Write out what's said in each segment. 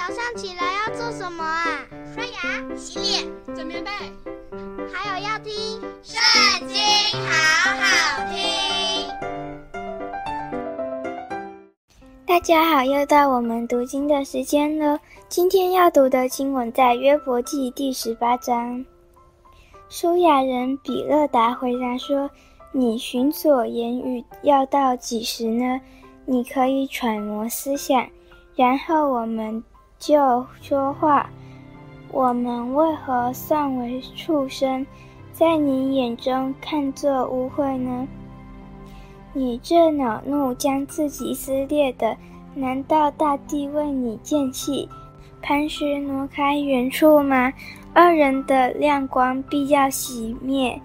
早上起来要做什么啊？刷牙、洗脸、整棉被，还有要听《圣经》，好好听。大家好，又到我们读经的时间了。今天要读的经文在约伯记第十八章。书亚人比勒达回答说：“你寻索言语要到几时呢？你可以揣摩思想。”然后我们就说话，我们为何算为畜生，在你眼中看作污秽呢？你这恼怒将自己撕裂的，难道大地为你见弃，磐石挪开远处吗？二人的亮光必要熄灭，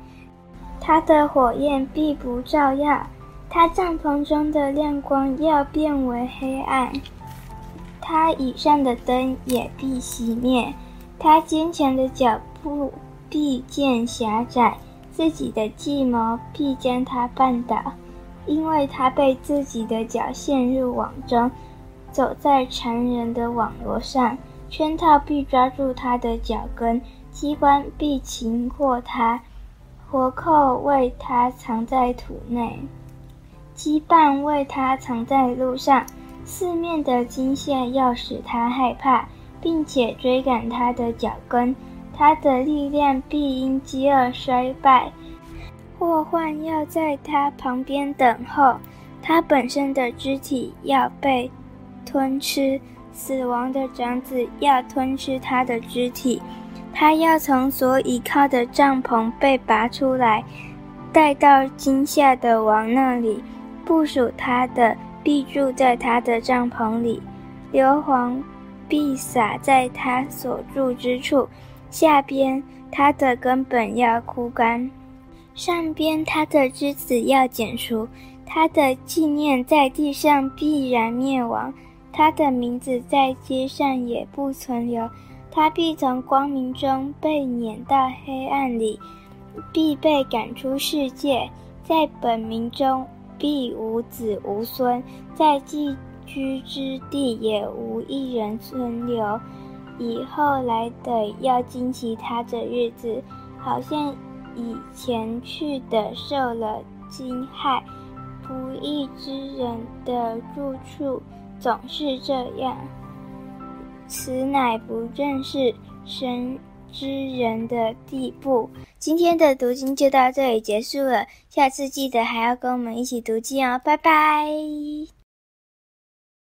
他的火焰必不照耀，他帐篷中的亮光要变为黑暗。他以上的灯也必熄灭，他坚强的脚步必见狭窄，自己的计谋必将他绊倒，因为他被自己的脚陷入网中，走在缠人的网罗上，圈套必抓住他的脚跟，机关必擒获他，活扣为他藏在土内，羁绊为他藏在路上。四面的惊吓要使他害怕，并且追赶他的脚跟，他的力量必因饥饿衰败。祸患要在他旁边等候，他本身的肢体要被吞吃，死亡的长子要吞吃他的肢体。他要从所倚靠的帐篷被拔出来，带到惊吓的王那里，部署他的。必住在他的帐篷里，硫磺必洒在他所住之处，下边他的根本要枯干，上边他的枝子要剪除，他的纪念在地上必然灭亡，他的名字在街上也不存留，他必从光明中被撵到黑暗里，必被赶出世界，在本名中。必无子无孙，在寄居之地也无一人存留。以后来的要惊奇他的日子，好像以前去的受了惊骇。不义之人的住处总是这样，此乃不正是神之人的地步。今天的读经就到这里结束了，下次记得还要跟我们一起读经哦，拜拜。